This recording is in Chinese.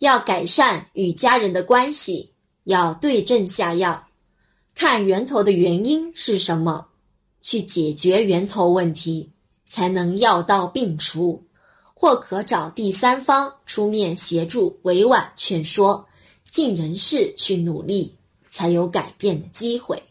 要改善与家人的关系，要对症下药，看源头的原因是什么，去解决源头问题，才能药到病除。或可找第三方出面协助，委婉劝说，尽人事，去努力，才有改变的机会。